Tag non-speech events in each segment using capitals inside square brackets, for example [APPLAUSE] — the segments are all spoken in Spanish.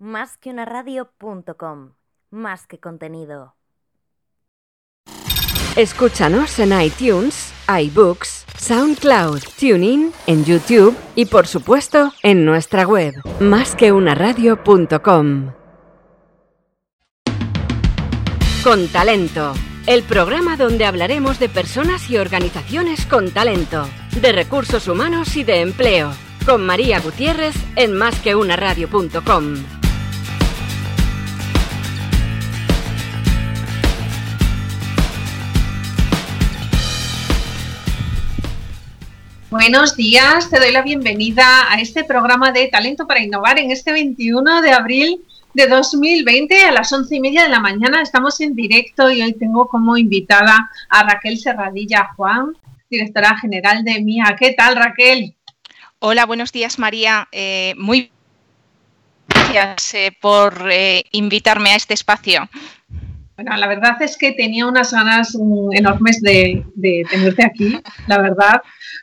Más que. Más que contenido. Escúchanos en iTunes, iBooks, SoundCloud, TuneIn, en YouTube y por supuesto en nuestra web, másqueunaradio.com. Con talento, el programa donde hablaremos de personas y organizaciones con talento, de recursos humanos y de empleo, con María Gutiérrez en másqueunaradio.com. Buenos días, te doy la bienvenida a este programa de Talento para Innovar en este 21 de abril de 2020 a las once y media de la mañana. Estamos en directo y hoy tengo como invitada a Raquel Serradilla Juan, directora general de MIA. ¿Qué tal, Raquel? Hola, buenos días, María. Eh, muy gracias eh, por eh, invitarme a este espacio. Bueno, la verdad es que tenía unas ganas mm, enormes de, de tenerte aquí, la verdad,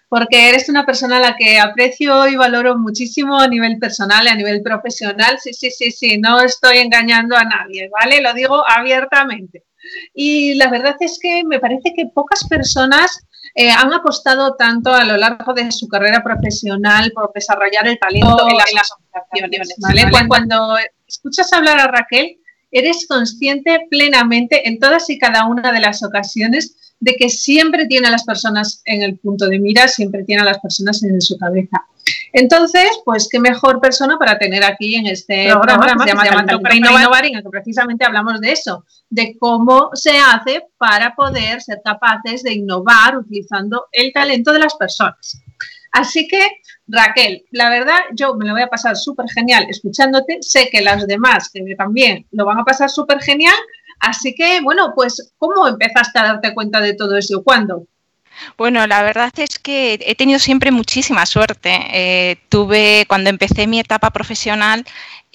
porque eres una persona a la que aprecio y valoro muchísimo a nivel personal y a nivel profesional. Sí, sí, sí, sí, no estoy engañando a nadie, ¿vale? Lo digo abiertamente. Y la verdad es que me parece que pocas personas eh, han apostado tanto a lo largo de su carrera profesional por desarrollar el talento en las, organizaciones, ¿vale? Cuando escuchas hablar a Raquel, eres consciente plenamente en todas y cada una de las ocasiones de que siempre tiene a las personas en el punto de mira, siempre tiene a las personas en su cabeza. Entonces, pues qué mejor persona para tener aquí en este programa, que se llama, para innovar, en el que precisamente hablamos de eso, de cómo se hace para poder ser capaces de innovar utilizando el talento de las personas. Así que, Raquel, la verdad, yo me lo voy a pasar súper genial escuchándote. Sé que las demás que también lo van a pasar súper genial, Así que, bueno, pues, ¿cómo empezaste a darte cuenta de todo eso? ¿Cuándo? Bueno, la verdad es que he tenido siempre muchísima suerte. Eh, tuve, cuando empecé mi etapa profesional,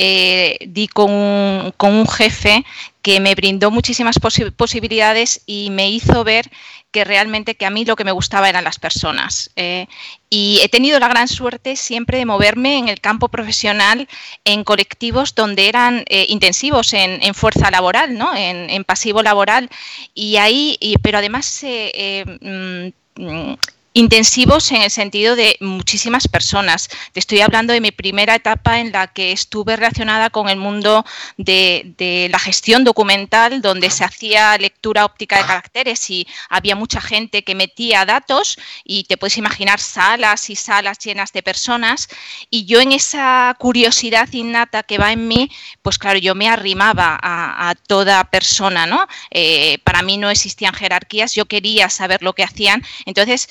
eh, di con un, jefe que me brindó muchísimas posibilidades y me hizo ver que realmente que a mí lo que me gustaba eran las personas. Eh, y he tenido la gran suerte siempre de moverme en el campo profesional en colectivos donde eran eh, intensivos en, fuerza laboral, ¿no? en, pasivo laboral. Y ahí, pero además mm, mm, intensivos en el sentido de muchísimas personas. Te estoy hablando de mi primera etapa en la que estuve relacionada con el mundo de, la gestión documental, donde se hacía lectura óptica de caracteres y había mucha gente que metía datos y te puedes imaginar salas y salas llenas de personas. Y yo en esa curiosidad innata que va en mí, pues claro, yo me arrimaba a, toda persona, ¿no? Eh, para mí no existían jerarquías, yo quería saber lo que hacían. Entonces,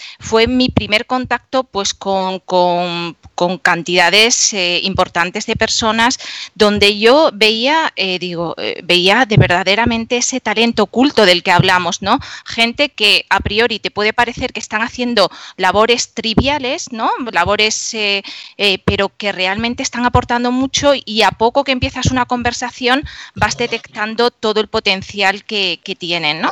mi primer contacto pues con, cantidades eh, importantes de personas donde yo veía, eh, digo, eh, veía de verdaderamente ese talento oculto del que hablamos, ¿no? Gente que a priori te puede parecer que están haciendo labores triviales, ¿no? Labores, pero que realmente están aportando mucho y a poco que empiezas una conversación vas detectando todo el potencial que, tienen, ¿no?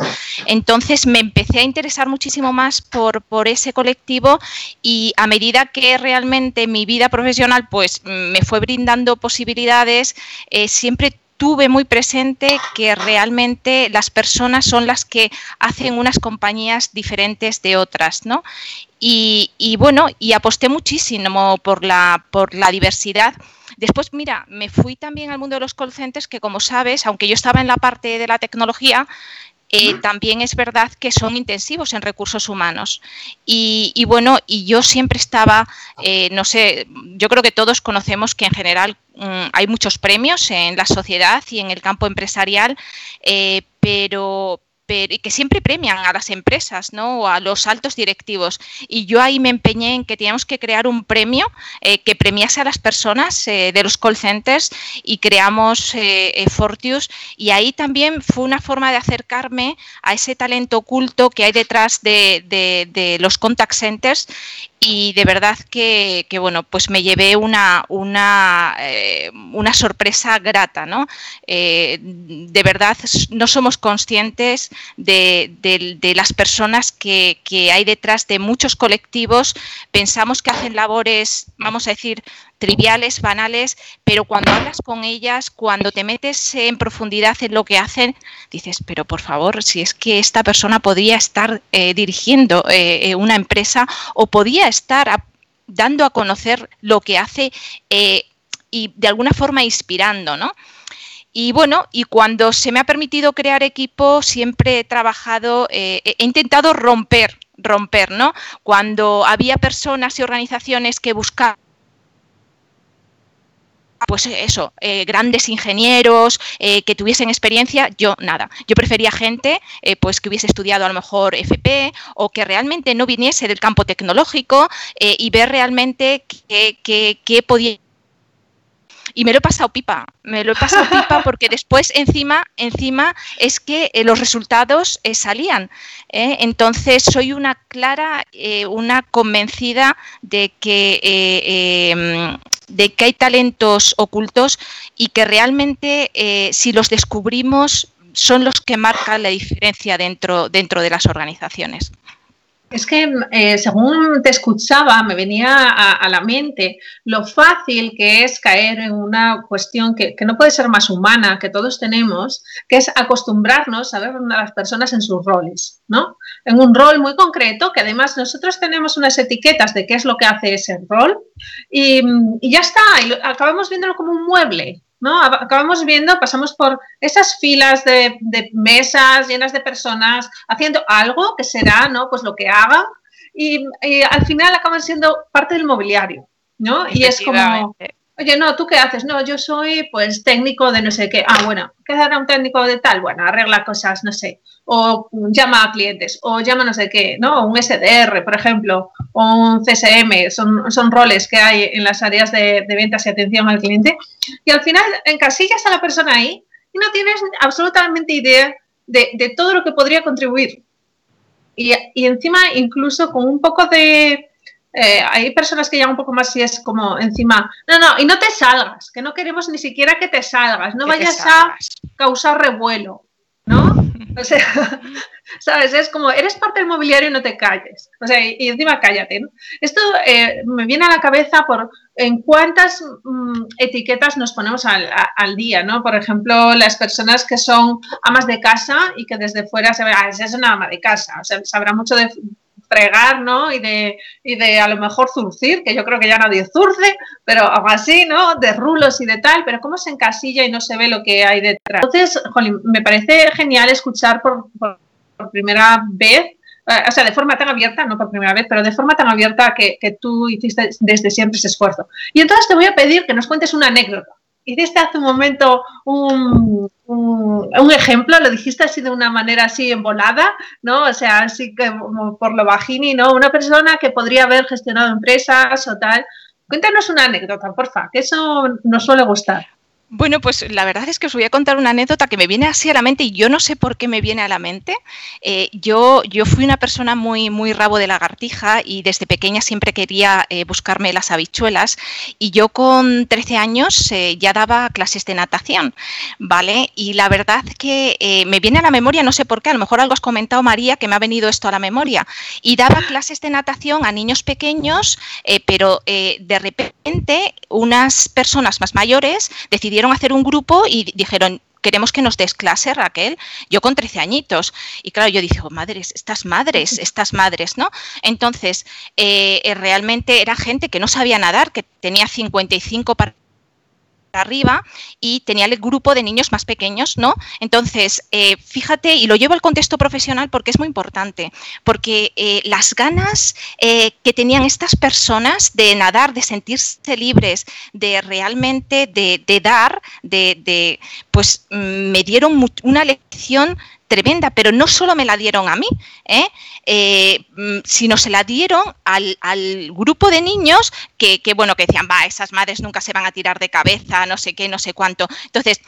Entonces me empecé a interesar muchísimo más por, por ese colectivo y a medida que realmente mi vida profesional pues me fue brindando posibilidades, eh, siempre tuve muy presente que realmente las personas son las que hacen unas compañías diferentes de otras, ¿no? Y, bueno, y aposté muchísimo por la, por la diversidad. Después, mira, me fui también al mundo de los call centers, que como sabes, aunque yo estaba en la parte de la tecnología, eh, también es verdad que son intensivos en recursos humanos. Y, bueno, y yo siempre estaba, eh, no sé, yo creo que todos conocemos que en general mm, hay muchos premios en la sociedad y en el campo empresarial, eh, pero, y que siempre premian a las empresas, ¿no? O a los altos directivos. Y yo ahí me empeñé en que teníamos que crear un premio eh, que premiase a las personas eh, de los call centers y creamos eh, Fortius. Y ahí también fue una forma de acercarme a ese talento oculto que hay detrás de, los contact centers y de verdad que, bueno, pues me llevé una, una, eh, una sorpresa grata, ¿no? Eh, de verdad no somos conscientes de, las personas que, hay detrás de muchos colectivos, pensamos que hacen labores, vamos a decir, triviales, banales, pero cuando hablas con ellas, cuando te metes en profundidad en lo que hacen, dices, pero por favor, si es que esta persona podría estar eh, dirigiendo eh, una empresa o podía estar dando a conocer lo que hace y de alguna forma inspirando, ¿no? Y bueno, y cuando se me ha permitido crear equipo, siempre he trabajado, he intentado romper romper, ¿no? Cuando había personas y organizaciones que buscaban pues eso, eh, grandes ingenieros eh, que tuviesen experiencia, yo nada. Yo prefería gente eh, pues que hubiese estudiado a lo mejor FP o que realmente no viniese del campo tecnológico y ver realmente qué podía y me lo he pasado pipa, me lo he pasado pipa [LAUGHS] porque después encima, encima es que eh, los resultados eh, salían. ¿eh? Entonces soy una clara, una convencida de que, em, de que hay talentos ocultos y que realmente si los descubrimos son los que marcan la diferencia dentro, dentro de las organizaciones. Es que eh, según te escuchaba, me venía a, la mente lo fácil que es caer en una cuestión que, no puede ser más humana, que todos tenemos, que es acostumbrarnos a ver a las personas en sus roles, ¿no? En un rol muy concreto, que además nosotros tenemos unas etiquetas de qué es lo que hace ese rol, y, y ya está, y acabamos viéndolo como un mueble, ¿no? Acabamos viendo, pasamos por esas filas de, mesas llenas de personas haciendo algo que será, ¿no? Pues lo que hagan y, al final acaban siendo parte del mobiliario, ¿no? Y es como, oye, no, ¿tú qué haces? No, yo soy pues técnico de no sé qué. Ah, bueno, ¿qué hará un técnico de tal? Bueno, arregla cosas, no sé, o llama a clientes, o llama no sé qué, ¿no? Un SDR, por ejemplo, o un CSM, son, son roles que hay en las áreas de, ventas y atención al cliente. Y al final encasillas a la persona ahí y no tienes absolutamente idea de, de todo lo que podría contribuir. Y, y encima, incluso con un poco de, eh, hay personas que llegan un poco más y es como encima, no, no, y no te salgas, que no queremos ni siquiera que te salgas, no vayas a causar revuelo, ¿no? [LAUGHS] O sea, [LAUGHS] ¿sabes? Es como, eres parte del mobiliario y no te calles. O sea, y, encima cállate. Esto eh, me viene a la cabeza por en cuántas mm, etiquetas nos ponemos al, al, día, ¿no? Por ejemplo, las personas que son amas de casa y que desde fuera se ve, ah, esa es una ama de casa. O sea, sabrá mucho de, fregar, ¿no? Y de, y de a lo mejor zurcir, que yo creo que ya nadie zurce, pero aún así, ¿no? De rulos y de tal, pero cómo se encasilla y no se ve lo que hay detrás. Entonces, me parece genial escuchar por, primera vez eh, o sea, de forma tan abierta, no por primera vez, pero de forma tan abierta que, que, tú hiciste desde siempre ese esfuerzo. Y entonces te voy a pedir que nos cuentes una anécdota hiciste hace un momento un, ejemplo, lo dijiste así de una manera así embolada, ¿no? O sea, así que por lo bajini, ¿no? Una persona que podría haber gestionado empresas o tal. Cuéntanos una anécdota, porfa, que eso nos suele gustar. Bueno, pues la verdad es que os voy a contar una anécdota que me viene así a la mente y yo no sé por qué me viene a la mente. Eh, yo, fui una persona muy, muy rabo de lagartija y desde pequeña siempre quería eh, buscarme las habichuelas y yo con 13 años eh, ya daba clases de natación, ¿vale? Y la verdad que me viene a la memoria, no sé por qué, a lo mejor algo has comentado María que me ha venido esto a la memoria y daba clases de natación a niños pequeños, pero de repente unas personas más mayores decidieron hacer un grupo y dijeron, queremos que nos des clase, Raquel. Yo con 13 añitos. Y claro, yo dije, oh, madres, estas madres, estas madres, ¿no? Entonces, eh, eh, realmente era gente que no sabía nadar, que tenía 55 para arriba y tenía el grupo de niños más pequeños, ¿no? Entonces, eh, fíjate, y lo llevo al contexto profesional porque es muy importante, porque eh, las ganas eh, que tenían estas personas de nadar, de sentirse libres, de realmente de, dar, de, de, pues mm, me dieron una lección tremenda, pero no solo me la dieron a mí, ¿eh? Eh, mm, sino se la dieron al, grupo de niños que, bueno, que decían, va, esas madres nunca se van a tirar de cabeza, no sé qué, no sé cuánto. Entonces,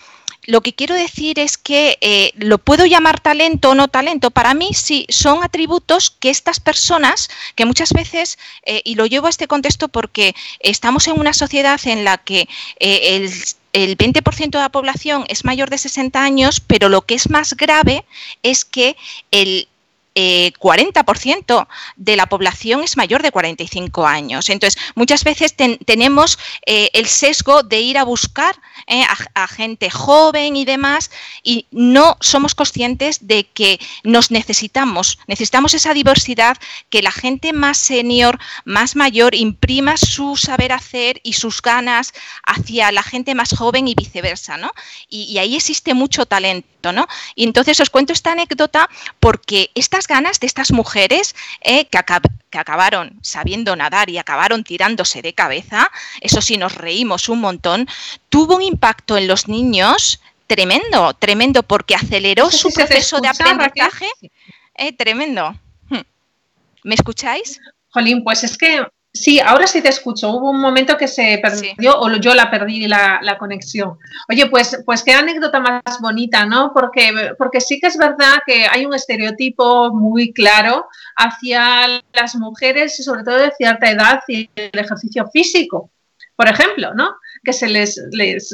lo que quiero decir es que eh, lo puedo llamar talento o no talento. Para mí sí son atributos que estas personas, que muchas veces, y lo llevo a este contexto porque estamos en una sociedad en la que el el 20% de la población es mayor de 60 años, pero lo que es más grave es que el 40% de la población es mayor de 45 años. Entonces, muchas veces tenemos el sesgo de ir a buscar a, gente joven y demás y no somos conscientes de que nos necesitamos, necesitamos esa diversidad, que la gente más senior, más mayor, imprima su saber hacer y sus ganas hacia la gente más joven y viceversa, ¿no? Y, ahí existe mucho talento, ¿no? Y entonces os cuento esta anécdota porque estas ganas de estas mujeres eh, que, que acabaron sabiendo nadar y acabaron tirándose de cabeza, eso sí nos reímos un montón, tuvo un impacto en los niños tremendo, tremendo, porque aceleró su proceso de aprendizaje. Eh, tremendo. Hmm. ¿Me escucháis? Jolín, pues es que sí, ahora sí te escucho. Hubo un momento que se perdió o yo la perdí la, la, conexión. Oye, pues, pues qué anécdota más bonita, ¿no? Porque, porque sí que es verdad que hay un estereotipo muy claro hacia las mujeres, sobre todo de cierta edad y el ejercicio físico, por ejemplo, ¿no? Que se les, les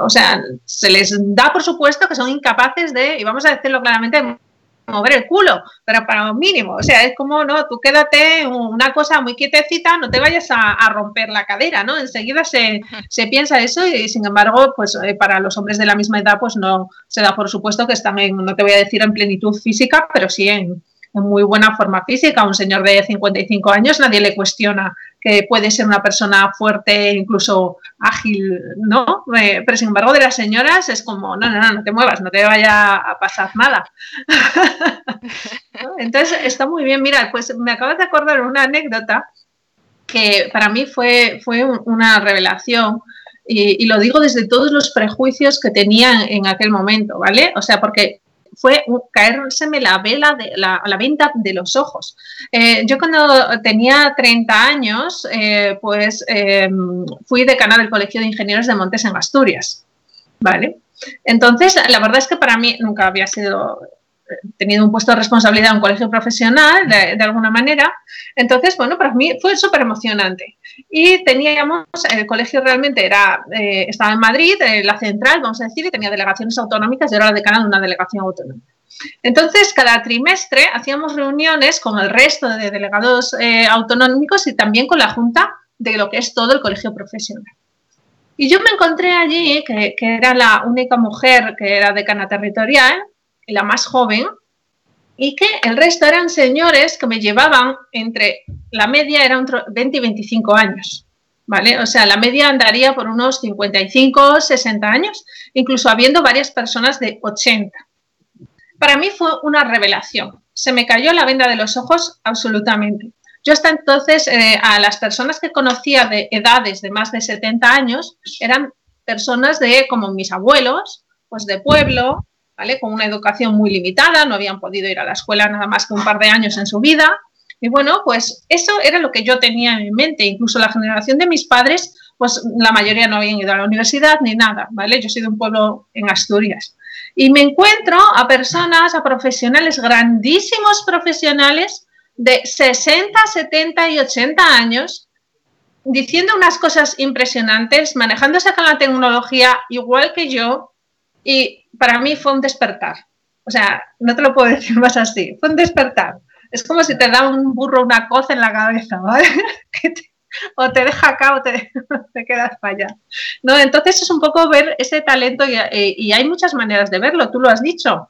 o sea, se les da por supuesto que son incapaces de, y vamos a decirlo claramente, mover el culo, pero para un mínimo. O sea, es como, no, tú quédate una cosa muy quietecita, no te vayas a, romper la cadera, ¿no? Enseguida se, [LAUGHS] se, piensa eso y, sin embargo, pues eh, para los hombres de la misma edad, pues no se da por supuesto que están en, no te voy a decir en plenitud física, pero sí en, muy buena forma física. Un señor de 55 años nadie le cuestiona que puede ser una persona fuerte, incluso ágil, ¿no? Eh, pero sin embargo de las señoras es como, no, no, no, no te muevas, no te vaya a pasar nada. [LAUGHS] Entonces está muy bien. Mira, pues me acabas de acordar una anécdota que para mí fue, fue una revelación. Y, y, lo digo desde todos los prejuicios que tenía en aquel momento, ¿vale? O sea, porque fue caérseme la vela de la, venta de los ojos. Eh, yo cuando tenía 30 años, eh, pues em, fui decana del Colegio de Ingenieros de Montes en Asturias, ¿vale? Entonces, la verdad es que para mí nunca había sido tenido un puesto de responsabilidad en un colegio profesional, de, alguna manera. Entonces, bueno, para mí fue súper emocionante. Y teníamos, el colegio realmente era, eh, estaba en Madrid, la central, vamos a decir, y tenía delegaciones autonómicas, yo era la decana de una delegación autonómica. Entonces, cada trimestre hacíamos reuniones con el resto de delegados eh, autonómicos y también con la Junta de lo que es todo el colegio profesional. Y yo me encontré allí, que, que era la única mujer que era decana territorial, la más joven, y que el resto eran señores que me llevaban entre, la media era entre 20 y 25 años, ¿vale? O sea, la media andaría por unos 55, 60 años, incluso habiendo varias personas de 80. Para mí fue una revelación, se me cayó la venda de los ojos absolutamente. Yo hasta entonces, eh, a las personas que conocía de edades de más de 70 años, eran personas de, como mis abuelos, pues de pueblo, con una educación muy limitada, no habían podido ir a la escuela nada más que un par de años en su vida. Y bueno, pues eso era lo que yo tenía en mente. Incluso la generación de mis padres, pues la mayoría no habían ido a la universidad ni nada, ¿vale? Yo soy de un pueblo en Asturias. Y me encuentro a personas, a profesionales, grandísimos profesionales de 60, 70 y 80 años, diciendo unas cosas impresionantes, manejándose con la tecnología igual que yo, y para mí fue un despertar. O sea, no te lo puedo [LAUGHS] decir más así. Fue un despertar. Es como si te da un burro una coz en la cabeza, ¿vale? [LAUGHS] o te deja acá o te, [LAUGHS] quedas para. ¿No? Entonces es un poco ver ese talento y, hay muchas maneras de verlo, tú lo has dicho.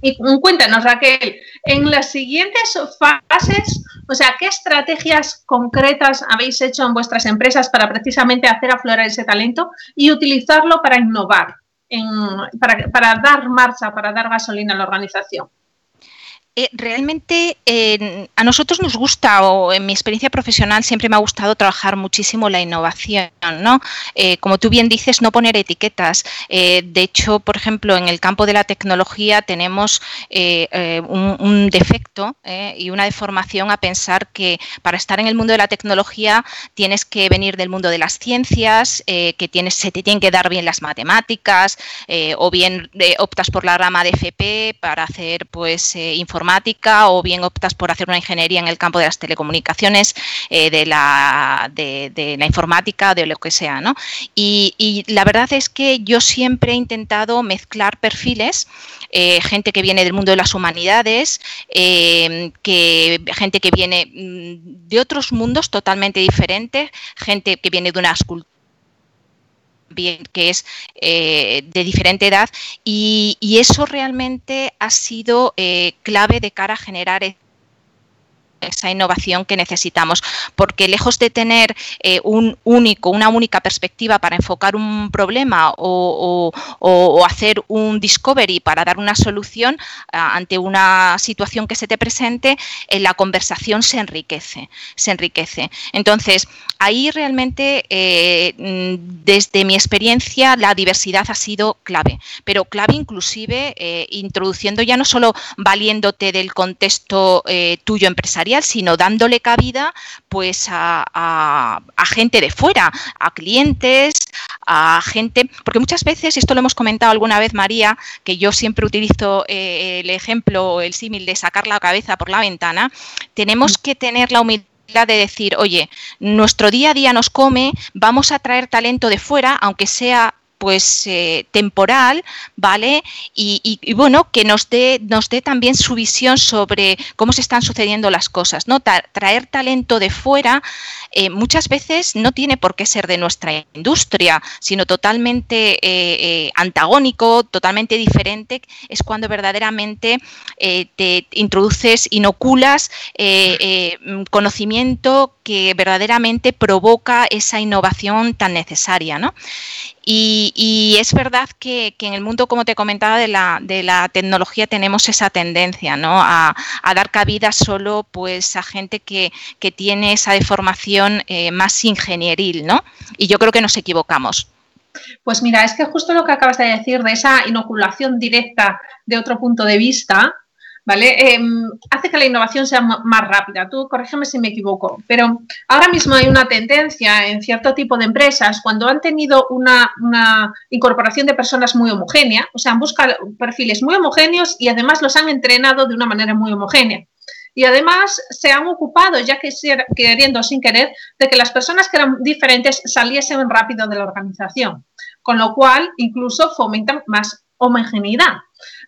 Y cuéntanos, Raquel, en las siguientes fases, o sea, ¿qué estrategias concretas habéis hecho en vuestras empresas para precisamente hacer aflorar ese talento y utilizarlo para innovar? Para, para dar marcha, para dar gasolina a la organización. Eh, realmente a nosotros nos gusta, o en mi experiencia profesional siempre me ha gustado trabajar muchísimo la innovación, ¿no? Eh, como tú bien dices, no poner etiquetas. Eh, de hecho, por ejemplo, en el campo de la tecnología tenemos un, defecto y una deformación a pensar que para estar en el mundo de la tecnología tienes que venir del mundo de las ciencias, que tienes, se te tienen que dar bien las matemáticas, o bien optas por la rama de FP para hacer pues información o bien optas por hacer una ingeniería en el campo de las telecomunicaciones, eh, de, la, de, la informática, de lo que sea, ¿no? Y, la verdad es que yo siempre he intentado mezclar perfiles, eh, gente que viene del mundo de las humanidades, que, gente que viene mm, de otros mundos totalmente diferentes, gente que viene de unas culturas que es eh, de diferente edad y, eso realmente ha sido eh, clave de cara a generar esa innovación que necesitamos, porque lejos de tener eh, un único, una única perspectiva para enfocar un problema o, hacer un discovery para dar una solución ante una situación que se te presente, eh, la conversación se enriquece, se enriquece. Entonces, ahí realmente, eh, desde mi experiencia, la diversidad ha sido clave, pero clave inclusive introduciendo ya no solo valiéndote del contexto tuyo empresarial, sino dándole cabida pues a, gente de fuera, a clientes, a gente, porque muchas veces, y esto lo hemos comentado alguna vez María, que yo siempre utilizo eh, el ejemplo, el símil de sacar la cabeza por la ventana, tenemos que tener la humildad de decir, oye, nuestro día a día nos come, vamos a traer talento de fuera, aunque sea pues eh, temporal, ¿vale? Y, bueno, que nos dé, nos dé también su visión sobre cómo se están sucediendo las cosas, ¿no? traer talento de fuera eh, muchas veces no tiene por qué ser de nuestra industria, sino totalmente eh, antagónico, totalmente diferente, es cuando verdaderamente te introduces, inoculas conocimiento que verdaderamente provoca esa innovación tan necesaria, ¿no? Y, es verdad que, en el mundo, como te comentaba, de la, de la tecnología tenemos esa tendencia ¿no? a, dar cabida solo pues, a gente que, tiene esa deformación eh, más ingenieril, ¿no? Y yo creo que nos equivocamos. Pues mira, es que justo lo que acabas de decir de esa inoculación directa de otro punto de vista, ¿vale? Em, hace que la innovación sea más rápida. Tú corrígeme si me equivoco, pero ahora mismo hay una tendencia en cierto tipo de empresas cuando han tenido una, incorporación de personas muy homogénea, o sea, han buscado perfiles muy homogéneos y además los han entrenado de una manera muy homogénea. Y además se han ocupado, ya que queriendo sin querer, de que las personas que eran diferentes saliesen rápido de la organización, con lo cual incluso fomentan más homogeneidad.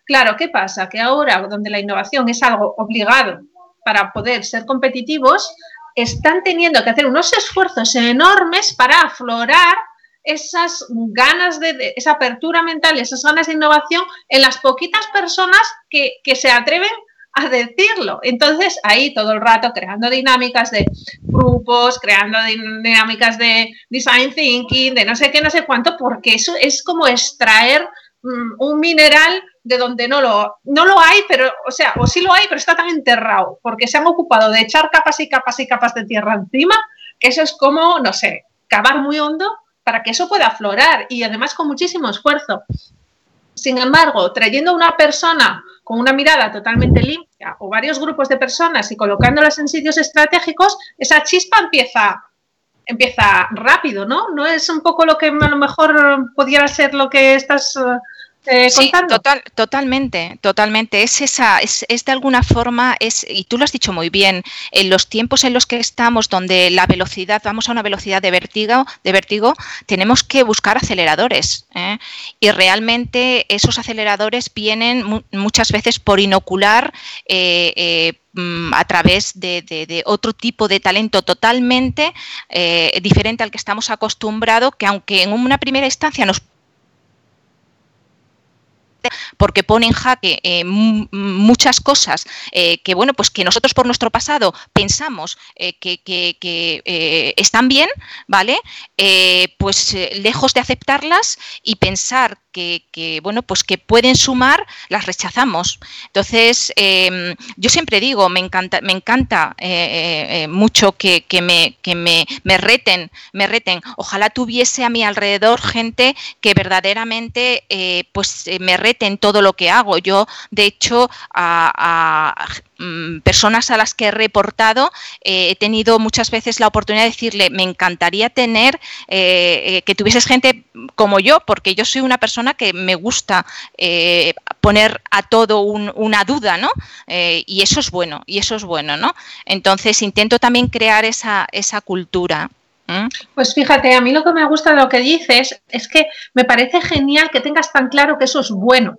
Claro, ¿qué pasa? Que ahora, donde la innovación es algo obligado para poder ser competitivos, están teniendo que hacer unos esfuerzos enormes para aflorar esas ganas de, esa apertura mental, esas ganas de innovación en las poquitas personas que, que, se atreven a decirlo. Entonces, ahí todo el rato creando dinámicas de grupos, creando dinámicas de design thinking, de no sé qué, no sé cuánto, porque eso es como extraer un mineral de donde no lo, no lo hay, pero, o sea, o sí lo hay, pero está tan enterrado, porque se han ocupado de echar capas y capas y capas de tierra encima, que eso es como, no sé, cavar muy hondo para que eso pueda aflorar y además con muchísimo esfuerzo. Sin embargo, trayendo una persona con una mirada totalmente limpia o varios grupos de personas y colocándolas en sitios estratégicos, esa chispa empieza, empieza rápido, ¿no? No es un poco lo que a lo mejor pudiera ser lo que estás eh, sí, total, totalmente, totalmente. Es esa, es, de alguna forma, es, y tú lo has dicho muy bien, en los tiempos en los que estamos, donde la velocidad, vamos a una velocidad de vértigo, de vértigo tenemos que buscar aceleradores. ¿eh? Y realmente esos aceleradores vienen muchas veces por inocular eh, mm, a través de, otro tipo de talento totalmente diferente al que estamos acostumbrados, que aunque en una primera instancia nos porque pone en jaque eh, muchas cosas eh, que, bueno, pues que nosotros por nuestro pasado pensamos eh, que, están bien, ¿vale? pues lejos de aceptarlas y pensar que, bueno, pues que pueden sumar, las rechazamos. Entonces, em, yo siempre digo, me encanta, me encanta mucho que, me, me, me, reten, me reten. Ojalá tuviese a mi alrededor gente que verdaderamente pues me reten en todo lo que hago. Yo, de hecho, a, mm, personas a las que he reportado, eh, he tenido muchas veces la oportunidad de decirle, me encantaría tener, eh, eh, que tuvieses gente como yo, porque yo soy una persona que me gusta poner a todo una duda, ¿no? Y eso es bueno, y eso es bueno, ¿no? Entonces intento también crear esa, esa cultura. Pues fíjate, a mí lo que me gusta de lo que dices es que me parece genial que tengas tan claro que eso es bueno.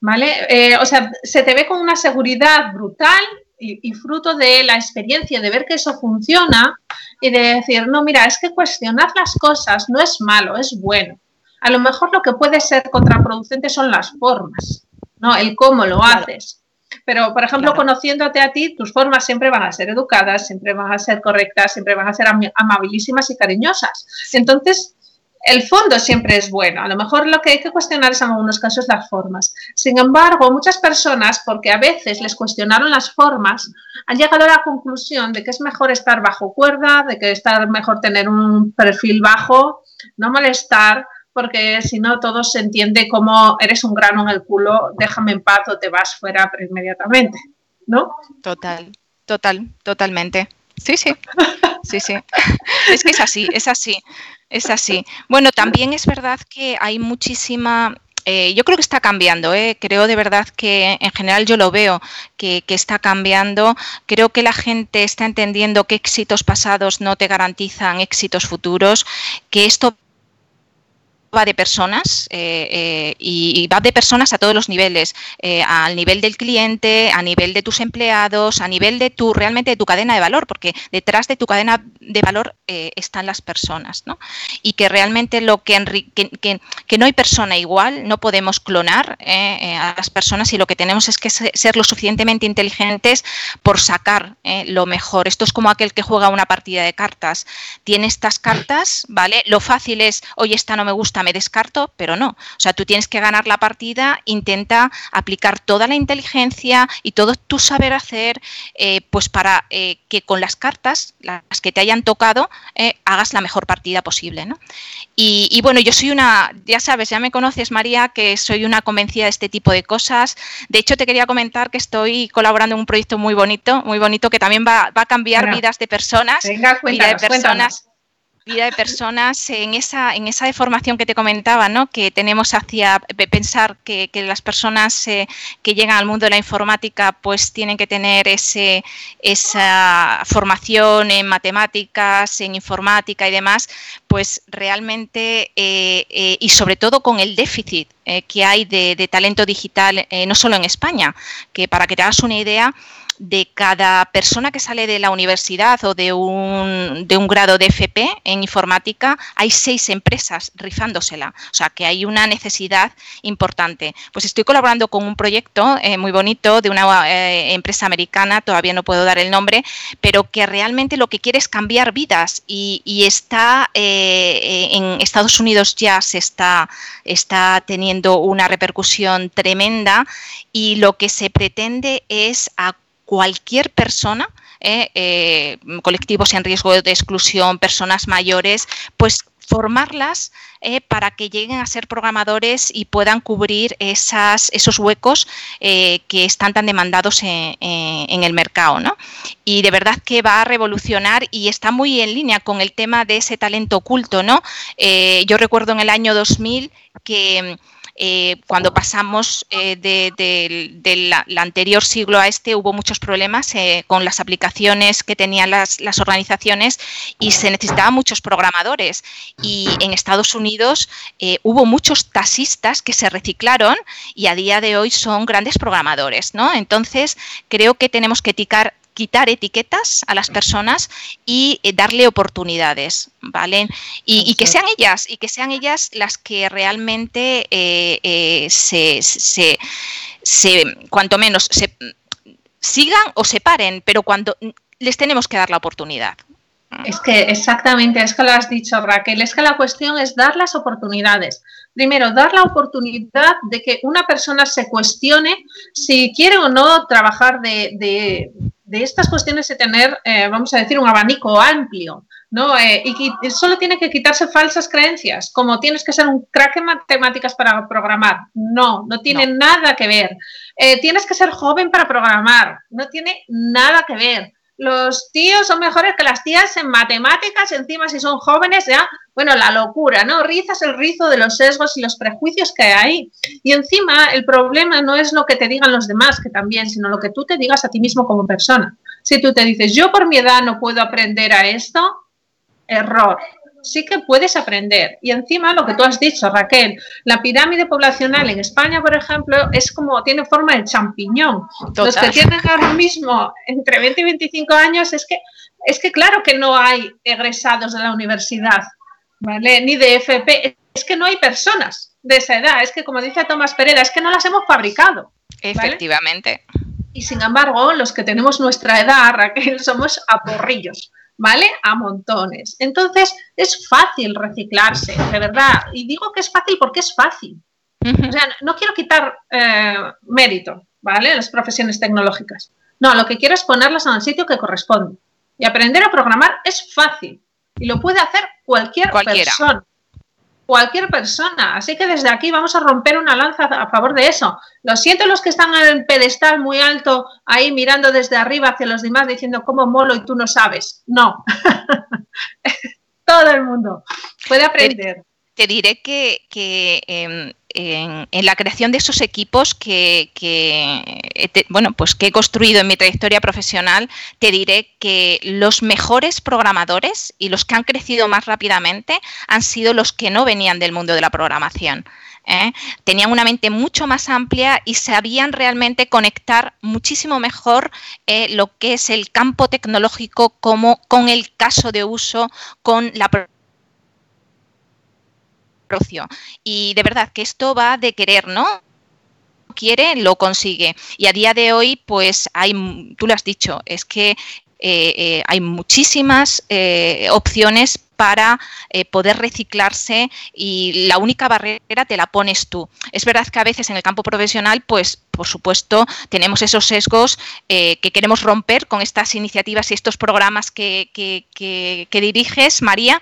¿Vale? Eh, o sea, se te ve con una seguridad brutal y, fruto de la experiencia, de ver que eso funciona y de decir, no, mira, es que cuestionar las cosas no es malo, es bueno. A lo mejor lo que puede ser contraproducente son las formas, ¿no? El cómo lo haces. Pero, por ejemplo, conociéndote a ti, tus formas siempre van a ser educadas, siempre van a ser correctas, siempre van a ser amabilísimas y cariñosas. Entonces, el fondo siempre es bueno. A lo mejor lo que hay que cuestionar es en algunos casos las formas. Sin embargo, muchas personas, porque a veces les cuestionaron las formas, han llegado a la conclusión de que es mejor estar bajo cuerda, de que es mejor tener un perfil bajo, no molestar, porque si no todo se entiende como eres un grano en el culo, déjame en paz o te vas fuera inmediatamente, ¿no? Total, total, totalmente. Sí, sí, sí, sí. [LAUGHS] Es que es así, es así. Es así. Bueno, también es verdad que hay muchísima eh, yo creo que está cambiando, ¿eh? creo de verdad que en general yo lo veo que, que, está cambiando. Creo que la gente está entendiendo que éxitos pasados no te garantizan éxitos futuros, que esto va de personas eh, eh, y, va de personas a todos los niveles, eh, al nivel del cliente, a nivel de tus empleados, a nivel de tu realmente de tu cadena de valor, porque detrás de tu cadena de valor están las personas, ¿no? Y que realmente lo que, que, que, no hay persona igual, no podemos clonar a las personas y lo que tenemos es que ser lo suficientemente inteligentes por sacar lo mejor. Esto es como aquel que juega una partida de cartas. Tiene estas cartas, ¿vale? Lo fácil es, oye, esta no me gusta, me descarto, pero no. O sea, tú tienes que ganar la partida, intenta aplicar toda la inteligencia y todo tu saber hacer, eh, pues para eh, que con las cartas, las que te hayan tocado, eh, hagas la mejor partida posible. ¿no? Y, bueno, yo soy una, ya sabes, ya me conoces, María, que soy una convencida de este tipo de cosas. De hecho, te quería comentar que estoy colaborando en un proyecto muy bonito, muy bonito, que también va, a cambiar vidas de personas. Venga, de personas vida de personas en esa, en esa deformación que te comentaba, ¿no? que tenemos hacia pensar que, las personas eh, que llegan al mundo de la informática pues tienen que tener ese, esa formación en matemáticas, en informática y demás, pues realmente eh, eh, y sobre todo con el déficit que hay de, de talento digital, no solo en España, que para que te hagas una idea, de cada persona que sale de la universidad o de un, de un grado de FP en informática, hay seis empresas rifándosela. O sea, que hay una necesidad importante. Pues estoy colaborando con un proyecto eh, muy bonito de una eh, empresa americana, todavía no puedo dar el nombre, pero que realmente lo que quiere es cambiar vidas y, está eh, en Estados Unidos ya se está, está teniendo una repercusión tremenda y lo que se pretende es cualquier persona, eh, eh, colectivos en riesgo de exclusión, personas mayores, pues formarlas eh, para que lleguen a ser programadores y puedan cubrir esos huecos que están tan demandados en, el mercado. Y de verdad que va a revolucionar y está muy en línea con el tema de ese talento oculto. ¿no? yo recuerdo en el año 2000 que eh, cuando pasamos eh, del anterior siglo a este hubo muchos problemas eh, con las aplicaciones que tenían las, organizaciones y se necesitaban muchos programadores. Y en Estados Unidos hubo muchos taxistas que se reciclaron y a día de hoy son grandes programadores. ¿no? Entonces, creo que tenemos que eticar, quitar etiquetas a las personas y eh, darle oportunidades, ¿vale? Y, que sean ellas, y que sean ellas las que realmente eh, eh, se, se, se, cuanto menos, se sigan o se paren, pero cuando les tenemos que dar la oportunidad. Es que exactamente, es que lo has dicho Raquel, es que la cuestión es dar las oportunidades. Primero, dar la oportunidad de que una persona se cuestione si quiere o no trabajar de, de estas cuestiones de tener, eh, vamos a decir, un abanico amplio, ¿no? Eh, y solo tiene que quitarse falsas creencias, como tienes que ser un crack en matemáticas para programar. No, no tiene nada que ver. Eh, tienes que ser joven para programar. No tiene nada que ver. Los tíos son mejores que las tías en matemáticas, encima si son jóvenes ya, bueno, la locura, ¿no? Rizas el rizo de los sesgos y los prejuicios que hay. Y encima el problema no es lo que te digan los demás, que también, sino lo que tú te digas a ti mismo como persona. Si tú te dices, yo por mi edad no puedo aprender a esto, error sí que puedes aprender. Y encima lo que tú has dicho, Raquel, la pirámide poblacional en España, por ejemplo, es como tiene forma de champiñón. Los que tienen ahora mismo entre 20 y 25 años es que es que claro que no hay egresados de la universidad, ¿vale? Ni de FP, es que no hay personas de esa edad, es que como dice Tomás Pereda, es que no las hemos fabricado. Efectivamente. Y sin embargo, los que tenemos nuestra edad, Raquel, somos aporrillos. ¿Vale? A montones. Entonces, es fácil reciclarse, de verdad. Y digo que es fácil porque es fácil. O sea, no quiero quitar eh, mérito, ¿vale? Las profesiones tecnológicas. No, lo que quiero es ponerlas en el sitio que corresponde. Y aprender a programar es fácil. Y lo puede hacer cualquier persona cualquier persona. Así que desde aquí vamos a romper una lanza a favor de eso. Lo siento los que están en el pedestal muy alto, ahí mirando desde arriba hacia los demás, diciendo cómo molo y tú no sabes. No. [LAUGHS] Todo el mundo puede aprender. Te, diré que, em, en, la creación de esos equipos que, bueno, pues que he construido en mi trayectoria profesional, te diré que los mejores programadores y los que han crecido más rápidamente han sido los que no venían del mundo de la programación. ¿eh? Tenían una mente mucho más amplia y sabían realmente conectar muchísimo mejor eh, lo que es el campo tecnológico como con el caso de uso, con la y de verdad que esto va de querer, ¿no? quiere, lo consigue. Y a día de hoy, pues hay, tú lo has dicho, es que eh, eh, hay muchísimas eh, opciones para poder reciclarse y la única barrera te la pones tú. Es verdad que a veces en el campo profesional, pues por supuesto, tenemos esos sesgos que queremos romper con estas iniciativas y estos programas que, que diriges, María,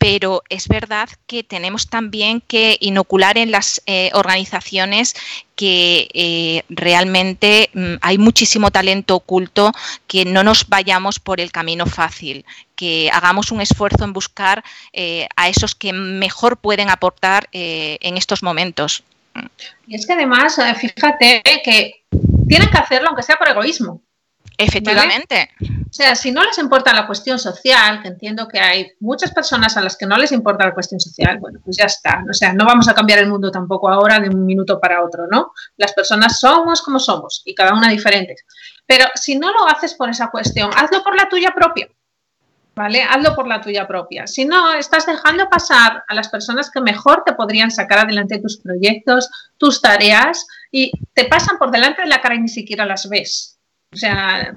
pero es verdad que tenemos también que inocular en las eh, organizaciones que eh, realmente mm, hay muchísimo talento oculto, que no nos vayamos por el camino fácil, que hagamos un esfuerzo en buscar eh, a esos que mejor pueden aportar en estos momentos. Y es que además, fíjate que tienen que hacerlo aunque sea por egoísmo. Efectivamente. O sea, si no les importa la cuestión social, que entiendo que hay muchas personas a las que no les importa la cuestión social, bueno, pues ya está. O sea, no vamos a cambiar el mundo tampoco ahora de un minuto para otro, ¿no? Las personas somos como somos y cada una diferentes. Pero si no lo haces por esa cuestión, hazlo por la tuya propia. ¿Vale? Hazlo por la tuya propia. Si no, estás dejando pasar a las personas que mejor te podrían sacar adelante tus proyectos, tus tareas, y te pasan por delante de la cara y ni siquiera las ves. O sea,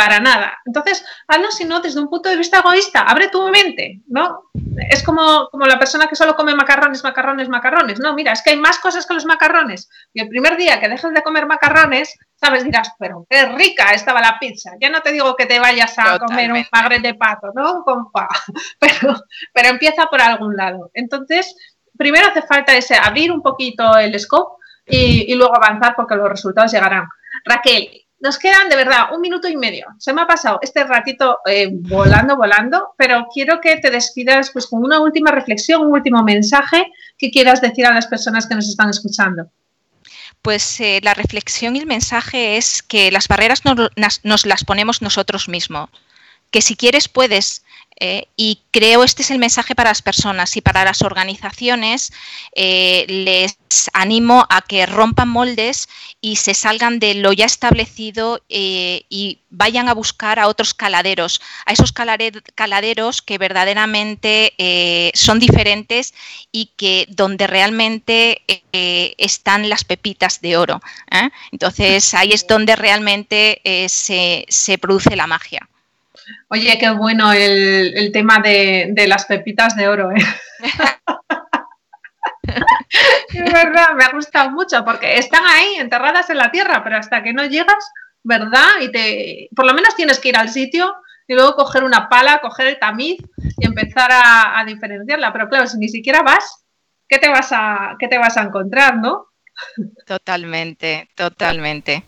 para nada. Entonces, hazlo si no desde un punto de vista egoísta, abre tu mente, ¿no? Es como, como la persona que solo come macarrones, macarrones, macarrones. No, mira, es que hay más cosas que los macarrones. Y el primer día que dejes de comer macarrones, sabes, dirás, pero qué rica estaba la pizza. Ya no te digo que te vayas a comer un pagre de pato, ¿no? Con pa. [LAUGHS] Pero, pero empieza por algún lado. Entonces, primero hace falta ese abrir un poquito el scope y, y luego avanzar porque los resultados llegarán. Raquel, nos quedan de verdad un minuto y medio. Se me ha pasado este ratito eh, volando, volando, pero quiero que te despidas pues, con una última reflexión, un último mensaje que quieras decir a las personas que nos están escuchando. Pues eh, la reflexión y el mensaje es que las barreras nos las ponemos nosotros mismos. Que si quieres puedes, eh, y creo este es el mensaje para las personas y para las organizaciones. Eh, les animo a que rompan moldes y se salgan de lo ya establecido eh, y vayan a buscar a otros caladeros, a esos caladeros que verdaderamente son diferentes y que donde realmente están las pepitas de oro. Entonces ahí es donde realmente se produce la magia. Oye, qué bueno el, tema de, las pepitas de oro. ¿eh? [LAUGHS] es verdad, me ha gustado mucho porque están ahí enterradas en la tierra, pero hasta que no llegas, ¿verdad? Y te, por lo menos tienes que ir al sitio y luego coger una pala, coger el tamiz y empezar a, diferenciarla. Pero claro, si ni siquiera vas, ¿qué te vas a, qué te vas a encontrar, no? Totalmente, totalmente.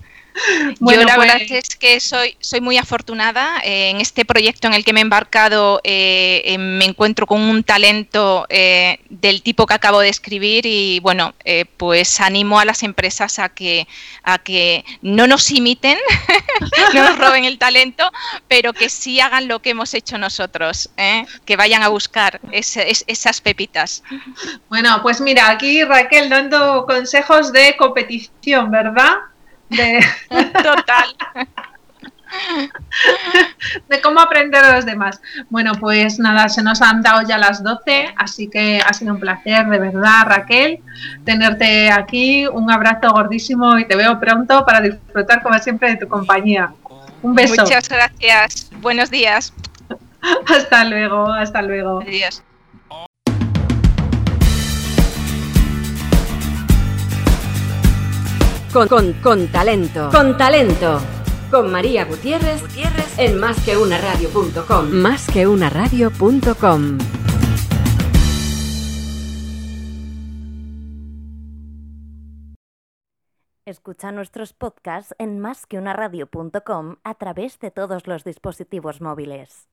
Yo la verdad pues es que soy, soy muy afortunada. Eh, en este proyecto en el que me he embarcado eh, eh, me encuentro con un talento del tipo que acabo de escribir y bueno, pues animo a las empresas a que, a que no nos imiten, [LAUGHS] no nos roben el talento, pero que sí hagan lo que hemos hecho nosotros, que vayan a buscar esas pepitas. Bueno, pues mira, aquí Raquel dando consejos de competición, ¿verdad? De, [LAUGHS] Total. [LAUGHS] de cómo aprender a los demás. Bueno, pues nada, se nos han dado ya las 12, así que ha sido un placer, de verdad, Raquel, tenerte aquí. Un abrazo gordísimo y te veo pronto para disfrutar, como siempre, de tu compañía. Un beso. Muchas gracias. Buenos días. [LAUGHS] hasta luego, hasta luego. Adiós. Con, con, con talento. Con talento. Con María Gutiérrez, Gutiérrez en másqueunaradio.com. Másqueunaradio.com. Escucha nuestros podcasts en másqueunaradio.com a través de todos los dispositivos móviles.